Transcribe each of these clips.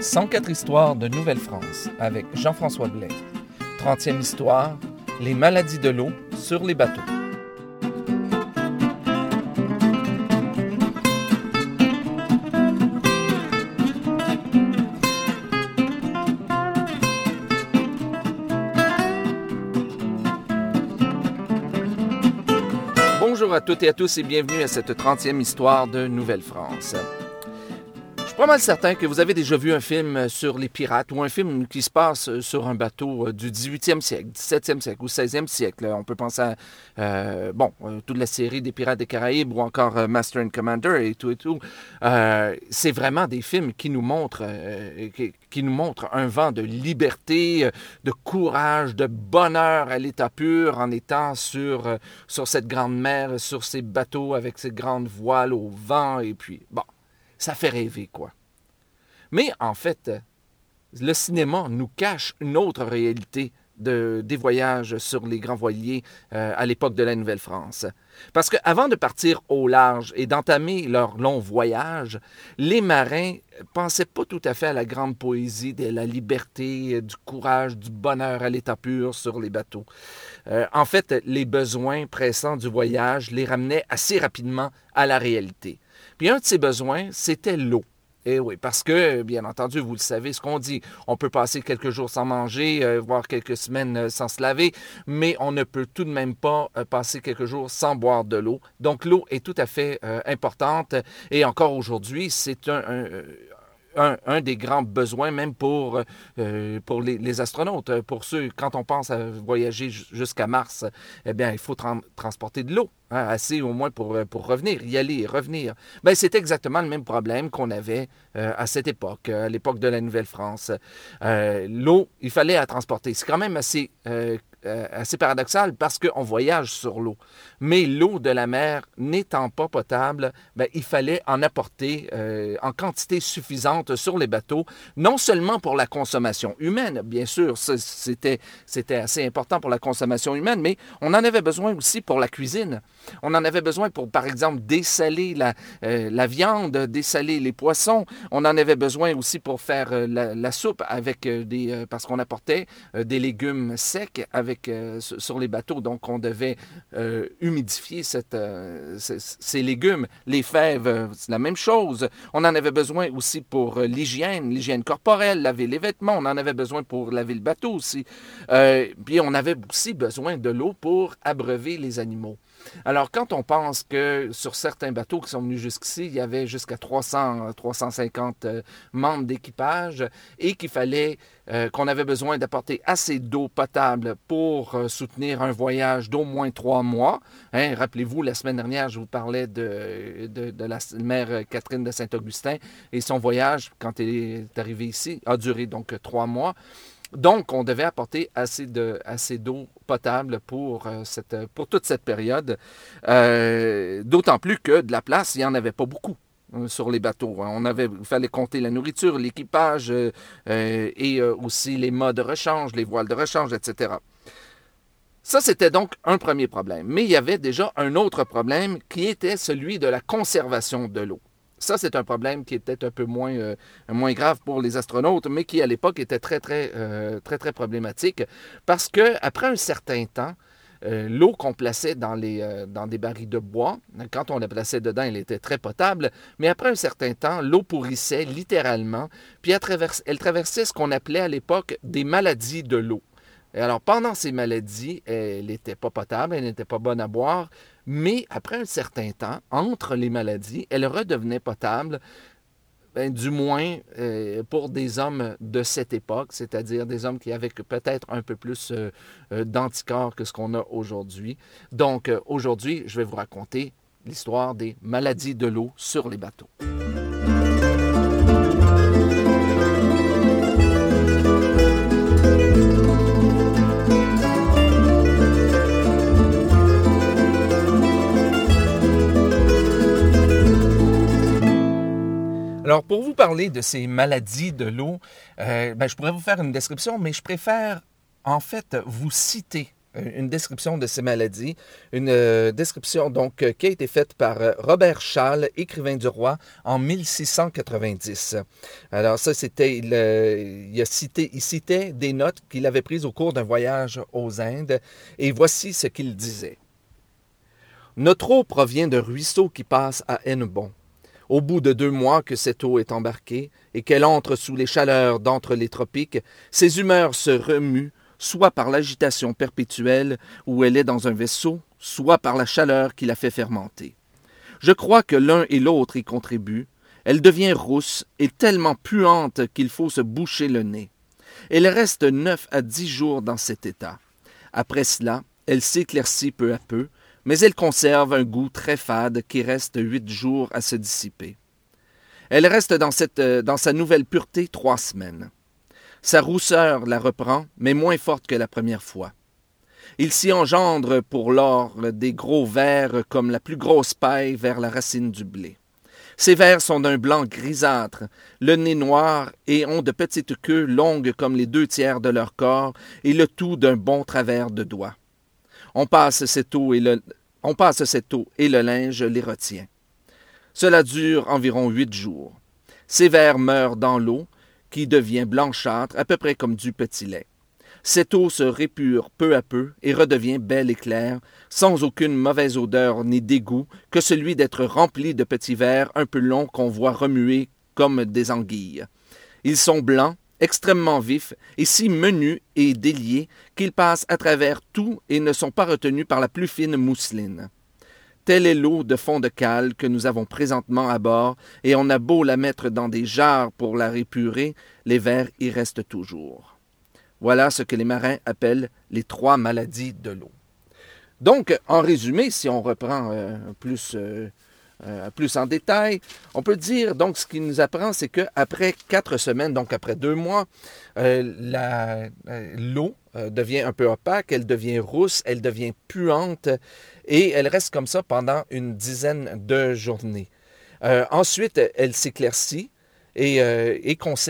104 histoires de Nouvelle-France avec Jean-François Blais. 30e histoire, les maladies de l'eau sur les bateaux. Bonjour à toutes et à tous et bienvenue à cette 30e histoire de Nouvelle-France pas mal certain que vous avez déjà vu un film sur les pirates ou un film qui se passe sur un bateau euh, du 18e siècle, 17e siècle ou 16e siècle. On peut penser à, euh, bon, euh, toute la série des Pirates des Caraïbes ou encore Master and Commander et tout et tout. c'est vraiment des films qui nous montrent, qui, nous montrent un vent de liberté, de courage, de bonheur à l'état pur en étant sur, sur cette grande mer, sur ces bateaux avec ces grandes voiles au vent et puis, bon ça fait rêver, quoi. Mais en fait, le cinéma nous cache une autre réalité de, des voyages sur les grands voiliers euh, à l'époque de la Nouvelle-France. Parce qu'avant de partir au large et d'entamer leur long voyage, les marins pensaient pas tout à fait à la grande poésie de la liberté, du courage, du bonheur à l'état pur sur les bateaux. Euh, en fait, les besoins pressants du voyage les ramenaient assez rapidement à la réalité. Puis un de ces besoins, c'était l'eau. Eh oui, parce que, bien entendu, vous le savez, ce qu'on dit, on peut passer quelques jours sans manger, euh, voire quelques semaines euh, sans se laver, mais on ne peut tout de même pas euh, passer quelques jours sans boire de l'eau. Donc l'eau est tout à fait importante et encore aujourd'hui, c'est un, un, des grands besoins, même pour, euh, pour les, astronautes. Pour ceux, quand on pense à voyager jusqu'à Mars, eh bien, il faut transporter de l'eau, hein, assez au moins pour, pour revenir, y aller revenir. Ben, c'est exactement le même problème qu'on avait euh, à cette époque, à l'époque de la Nouvelle-France. Euh, l'eau, il fallait la transporter. C'est quand même assez euh, assez paradoxal parce qu'on voyage sur l'eau. Mais l'eau de la mer n'étant pas potable, ben, il fallait en apporter euh, en quantité suffisante sur les bateaux, non seulement pour la consommation humaine, bien sûr, c'était, assez important pour la consommation humaine, mais on en avait besoin aussi pour la cuisine. On en avait besoin pour, par exemple, dessaler la, euh, la viande, dessaler les poissons. On en avait besoin aussi pour faire la, la, soupe avec des... parce qu'on apportait des légumes secs avec avec, euh, sur les bateaux. Donc, on devait euh, humidifier euh, ces légumes. Les fèves, c'est la même chose. On en avait besoin aussi pour l'hygiène, l'hygiène corporelle, laver les vêtements. On en avait besoin pour laver le bateau aussi. puis, on avait aussi besoin de l'eau pour abreuver les animaux. Alors, quand on pense que sur certains bateaux qui sont venus jusqu'ici, il y avait jusqu'à 300, 350 membres d'équipage et qu'il fallait qu'on avait besoin d'apporter assez d'eau potable pour euh, soutenir un voyage d'au moins trois mois. Hein, rappelez-vous, la semaine dernière, je vous parlais de, de, la mère Catherine de Saint-Augustin et son voyage, quand elle est arrivée ici, a duré donc trois mois. Donc, on devait apporter assez d'eau assez potable pour, euh, cette, pour toute cette période, d'autant plus que de la place, il n'y en avait pas beaucoup. Euh, sur les bateaux. Hein. On avait, il fallait compter la nourriture, l'équipage euh, euh, et aussi les modes de rechange, les voiles de rechange, etc. Ça, c'était donc un premier problème. Mais il y avait déjà un autre problème qui était celui de la conservation de l'eau. Ça, c'est un problème qui était un peu moins, moins grave pour les astronautes, mais qui à l'époque était très, très, très, très problématique parce qu'après un certain temps, euh, l'eau qu'on plaçait dans, euh, des barils de bois, quand on la plaçait dedans, elle était très potable, mais après un certain temps, l'eau pourrissait littéralement, puis elle traversait ce qu'on appelait à l'époque des maladies de l'eau. Et alors, pendant ces maladies, elle n'était pas potable, elle n'était pas bonne à boire, mais après un certain temps, entre les maladies, elle redevenait potable, ben, du moins euh, pour des hommes de cette époque, c'est-à-dire des hommes qui avaient peut-être un peu plus euh, euh, d'anticorps que ce qu'on a aujourd'hui. Donc aujourd'hui, je vais vous raconter l'histoire des maladies de l'eau sur les bateaux. Alors, pour vous parler de ces maladies de l'eau, euh, ben, je pourrais vous faire une description, mais je préfère en fait vous citer une description de ces maladies, une euh, description donc qui a été faite par Robert Schall, écrivain du roi, en 1690. Alors ça, c'était, il, il, a cité, il citait des notes qu'il avait prises au cours d'un voyage aux Indes, et voici ce qu'il disait. Notre eau provient d'un ruisseau qui passe à Hennebon. Au bout de deux mois que cette eau est embarquée et qu'elle entre sous les chaleurs d'entre les tropiques, ses humeurs se remuent, soit par l'agitation perpétuelle où elle est dans un vaisseau, soit par la chaleur qui la fait fermenter. Je crois que l'un et l'autre y contribuent. Elle devient rousse et tellement puante qu'il faut se boucher le nez. Elle reste neuf à dix jours dans cet état. Après cela, elle s'éclaircit peu à peu, mais elle conserve un goût très fade qui reste huit jours à se dissiper. Elle reste dans, cette, euh, dans sa nouvelle pureté trois semaines. Sa rousseur la reprend, mais moins forte que la première fois. Il s'y engendre pour l'or des gros vers comme la plus grosse paille vers la racine du blé. Ces vers sont d'un blanc grisâtre, le nez noir et ont de petites queues longues comme les deux tiers de leur corps, et le tout d'un bon travers de doigts. On passe cette eau et le, linge les retient. Cela dure environ huit jours. Ces vers meurent dans l'eau, qui devient blanchâtre, à peu près comme du petit lait. Cette eau se répure peu à peu et redevient belle et claire, sans aucune mauvaise odeur ni dégoût que celui d'être rempli de petits vers un peu longs qu'on voit remuer comme des anguilles. Ils sont blancs, extrêmement vifs et si menus et déliés qu'ils passent à travers tout et ne sont pas retenus par la plus fine mousseline. Telle est l'eau de fond de cale que nous avons présentement à bord, et on a beau la mettre dans des jarres pour la répurer, les vers y restent toujours. Voilà ce que les marins appellent les trois maladies de l'eau. Donc, en résumé, si on reprend euh, plus euh, euh, plus en détail. On peut dire, donc, ce qu'il nous apprend, c'est qu'après quatre semaines, donc après deux mois, euh, euh, l'eau devient un peu opaque, elle devient rousse, elle devient puante et elle reste comme ça pendant une dizaine de journées. ensuite, elle s'éclaircit et, euh,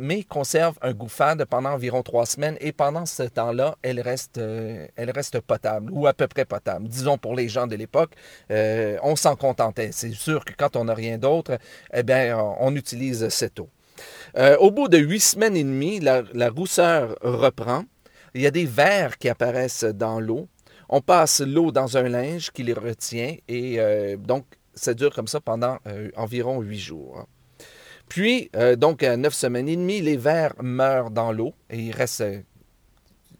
mais conserve un goût fade pendant environ trois semaines et pendant ce temps-là, elle reste, euh, elle reste potable ou à peu près potable. Disons pour les gens de l'époque, euh, on s'en contentait. C'est sûr que quand on n'a rien d'autre, eh bien, on utilise cette eau. au bout de huit semaines et demie, la, la rousseur reprend. Il y a des vers qui apparaissent dans l'eau. On passe l'eau dans un linge qui les retient et donc ça dure comme ça pendant environ huit jours. Puis, euh, donc, à neuf semaines et demie, les vers meurent dans l'eau et ils, restent, euh,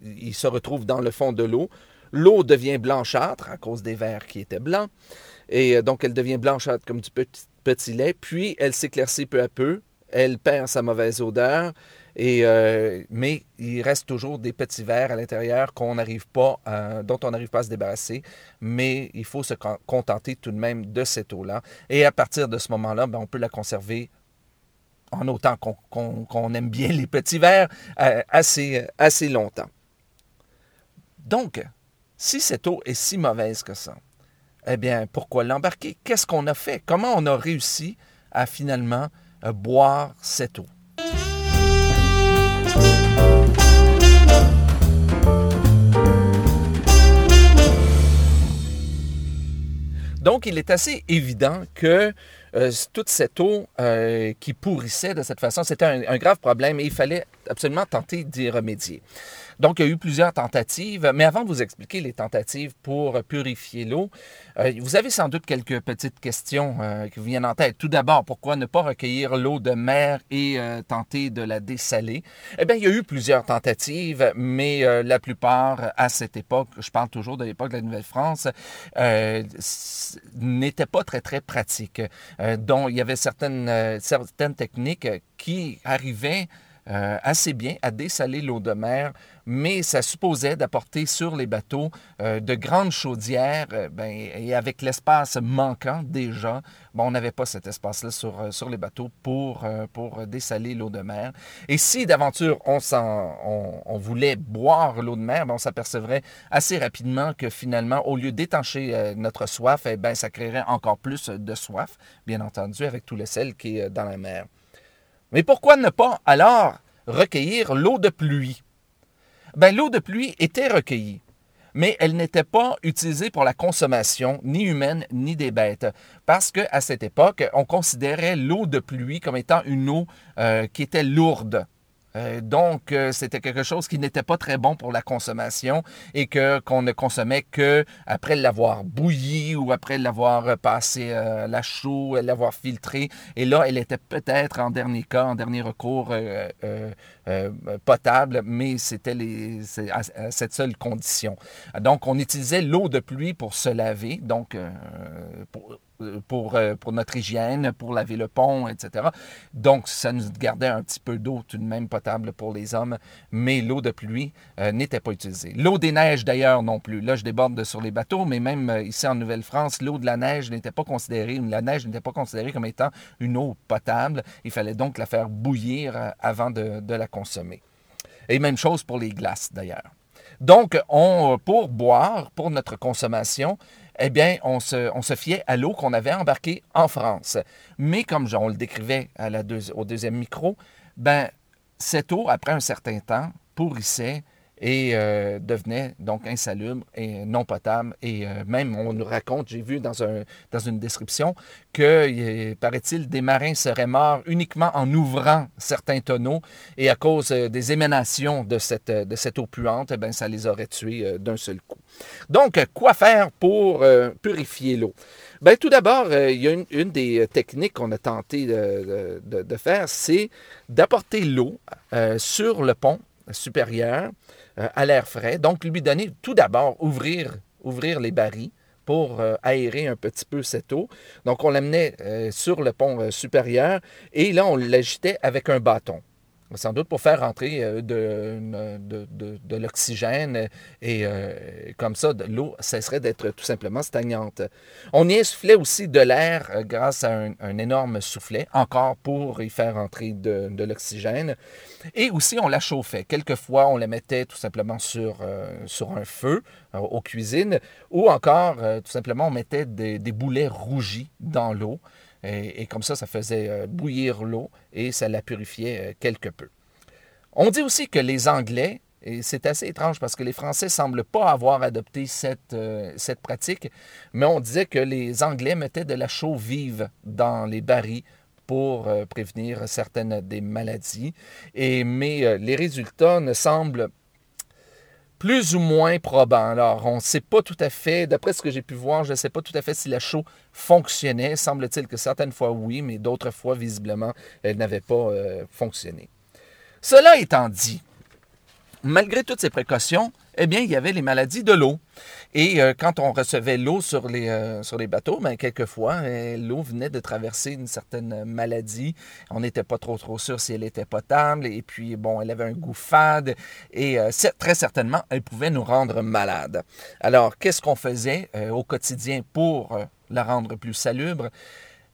ils se retrouvent dans le fond de l'eau. L'eau devient blanchâtre à cause des vers qui étaient blancs. Et euh, donc, elle devient blanchâtre comme du petit, lait. Puis, elle s'éclaircit peu à peu. Elle perd sa mauvaise odeur. Et, mais il reste toujours des petits vers à l'intérieur dont on n'arrive pas à se débarrasser. Mais il faut se contenter tout de même de cette eau-là. Et à partir de ce moment-là, ben, on peut la conserver en autant qu'on aime bien les petits verres, euh, assez, assez longtemps. Donc, si cette eau est si mauvaise que ça, eh bien, pourquoi l'embarquer? Qu'est-ce qu'on a fait? Comment on a réussi à finalement euh, boire cette eau? Donc, il est assez évident que euh, toute cette eau euh, qui pourrissait de cette façon, c'était un, grave problème et il fallait absolument tenter d'y remédier. Donc, il y a eu plusieurs tentatives, mais avant de vous expliquer les tentatives pour purifier l'eau, euh, vous avez sans doute quelques petites questions qui vous viennent en tête. Tout d'abord, pourquoi ne pas recueillir l'eau de mer et tenter de la dessaler? Eh bien, il y a eu plusieurs tentatives, mais la plupart, à cette époque, je parle toujours de l'époque de la Nouvelle-France, n'étaient pas très, très pratiques. Euh, dont il y avait certaines, euh, certaines techniques qui arrivaient euh, assez bien à dessaler l'eau de mer, mais ça supposait d'apporter sur les bateaux de grandes chaudières, ben, et avec l'espace manquant déjà, on n'avait pas cet espace-là sur, sur les bateaux pour, pour dessaler l'eau de mer. Et si d'aventure on, on, on, voulait boire l'eau de mer, ben, on s'apercevrait assez rapidement que finalement, au lieu d'étancher notre soif, eh ben, ça créerait encore plus de soif, bien entendu, avec tout le sel qui est dans la mer. Mais pourquoi ne pas alors recueillir l'eau de pluie? Ben, l'eau de pluie était recueillie. mais elle n'était pas utilisée pour la consommation ni humaine ni des bêtes, parce qu'à cette époque, on considérait l'eau de pluie comme étant une eau euh, qui était lourde. Euh, donc, euh, c'était quelque chose qui n'était pas très bon pour la consommation et que qu'on ne consommait que après l'avoir bouilli ou après l'avoir passé à la chaux, l'avoir filtré. Et là, elle était peut-être en dernier cas, en dernier recours, potable, mais c'était à, à, cette seule condition. Donc, on utilisait l'eau de pluie pour se laver, donc pour, pour, euh, pour notre hygiène, pour laver le pont, etc. Donc, ça nous gardait un petit peu d'eau tout de même potable pour les hommes, mais l'eau de pluie euh, n'était pas utilisée. L'eau des neiges, d'ailleurs, non plus. Là, je déborde sur les bateaux, mais même euh, ici en Nouvelle-France, l'eau de la neige n'était pas considérée, la neige n'était pas considérée comme étant une eau potable. Il fallait donc la faire bouillir avant de, de la consommer. Et même chose pour les glaces, d'ailleurs. Donc, on, pour boire, pour notre consommation, eh bien, on se, on se fiait à l'eau qu'on avait embarquée en France. Mais comme on le décrivait au deuxième micro, ben, cette eau, après un certain temps, pourrissait et euh, devenait donc insalubre et non potable. Et euh, même, on nous raconte, j'ai vu dans, un, dans une description, que, paraît-il, des marins seraient morts uniquement en ouvrant certains tonneaux et à cause euh, des émanations de cette, de cette eau puante, eh ça les aurait tués d'un seul coup. Donc, quoi faire pour purifier l'eau? Bien, tout d'abord, il y a une, des techniques qu'on a tenté de, de faire, c'est d'apporter l'eau sur le pont supérieur euh, à l'air frais. Donc, lui donner tout d'abord, ouvrir, ouvrir les barils pour euh, aérer un petit peu cette eau. Donc, on l'amenait euh, sur le pont supérieur et là, on l'agitait avec un bâton sans doute pour faire rentrer euh, de, de, l'oxygène et euh, comme ça, l'eau cesserait d'être tout simplement stagnante. On y insufflait aussi de l'air euh, grâce à un, énorme soufflet, encore pour y faire entrer de, l'oxygène. Et aussi, on la chauffait. Quelquefois, on la mettait tout simplement sur, un feu aux cuisines ou encore, tout simplement, on mettait des boulets rougis dans l'eau. Et, comme ça, ça faisait euh, bouillir l'eau et ça la purifiait euh, quelque peu. On dit aussi que les Anglais, et c'est assez étrange parce que les Français ne semblent pas avoir adopté cette, euh, cette pratique, mais on disait que les Anglais mettaient de la chaux vive dans les barils pour prévenir certaines des maladies. Et, mais les résultats ne semblent plus ou moins probant. Alors, on ne sait pas tout à fait, d'après ce que j'ai pu voir, je ne sais pas tout à fait si la chaux fonctionnait. Semble-t-il que certaines fois oui, mais d'autres fois, visiblement, elle n'avait pas euh, fonctionné. Cela étant dit, malgré toutes ces précautions, eh bien, il y avait les maladies de l'eau. Et euh, quand on recevait l'eau sur les, euh, sur les bateaux, bien, quelquefois, euh, l'eau venait de traverser une certaine maladie. On n'était pas trop, trop sûr si elle était potable. Et puis, bon, elle avait un goût fade. Et très certainement, elle pouvait nous rendre malades. Alors, qu'est-ce qu'on faisait au quotidien pour la rendre plus salubre?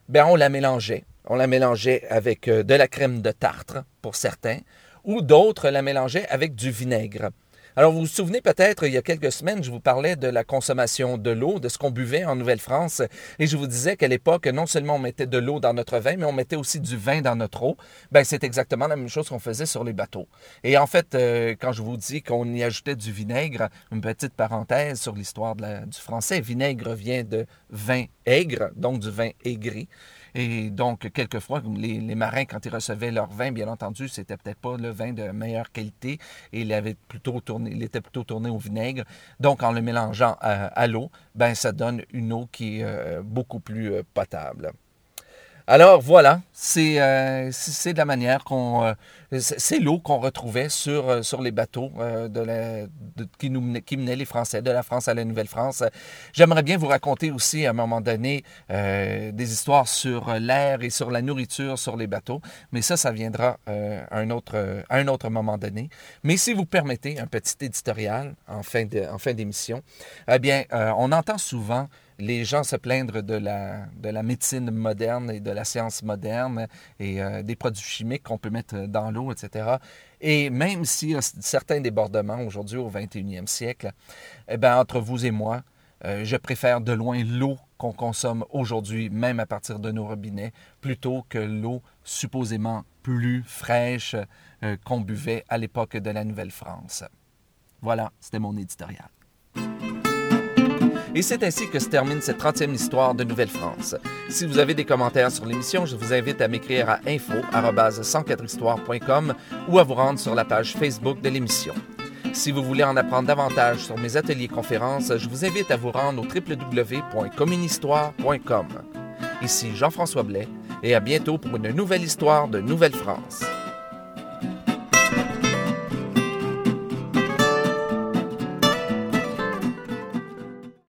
Bien, on la mélangeait. On la mélangeait avec de la crème de tartre, pour certains, ou d'autres la mélangeaient avec du vinaigre. Alors, vous vous souvenez peut-être, il y a quelques semaines, je vous parlais de la consommation de l'eau, de ce qu'on buvait en Nouvelle-France, et je vous disais qu'à l'époque, non seulement on mettait de l'eau dans notre vin, mais on mettait aussi du vin dans notre eau. Ben, c'est exactement la même chose qu'on faisait sur les bateaux. Et en fait, euh, quand je vous dis qu'on y ajoutait du vinaigre, une petite parenthèse sur l'histoire du français, vinaigre vient de vin aigre, donc du vin aigri. Et donc, quelquefois, les, les, marins, quand ils recevaient leur vin, bien entendu, c'était peut-être pas le vin de meilleure qualité et il, était plutôt tourné au vinaigre. Donc, en le mélangeant à, l'eau, ben, ça donne une eau qui est euh, beaucoup plus euh, potable. Alors voilà, c'est euh, de la manière qu'on... Euh, c'est l'eau qu'on retrouvait sur, euh, sur les bateaux de qui, nous, qui menaient les Français de la France à la Nouvelle-France. J'aimerais bien vous raconter aussi à un moment donné des histoires sur l'air et sur la nourriture sur les bateaux, mais ça, ça viendra à, un autre, à un autre moment donné. Mais si vous permettez un petit éditorial en fin d'émission, eh bien, on entend souvent les gens se plaindre de la, de la médecine moderne et de la science moderne et euh, des produits chimiques qu'on peut mettre dans l'eau, etc. Et même s'il y a certains débordements aujourd'hui au 21e siècle, eh bien, entre vous et moi, euh, je préfère de loin l'eau qu'on consomme aujourd'hui, même à partir de nos robinets, plutôt que l'eau supposément plus fraîche euh, qu'on buvait à l'époque de la Nouvelle-France. Voilà, c'était mon éditorial. Et c'est ainsi que se termine cette 30e histoire de Nouvelle-France. Si vous avez des commentaires sur l'émission, je vous invite à m'écrire à info@104histoire.com ou à vous rendre sur la page Facebook de l'émission. Si vous voulez en apprendre davantage sur mes ateliers conférences, je vous invite à vous rendre au www.communhistoire.com. Ici Jean-François Blais et à bientôt pour une nouvelle histoire de Nouvelle-France.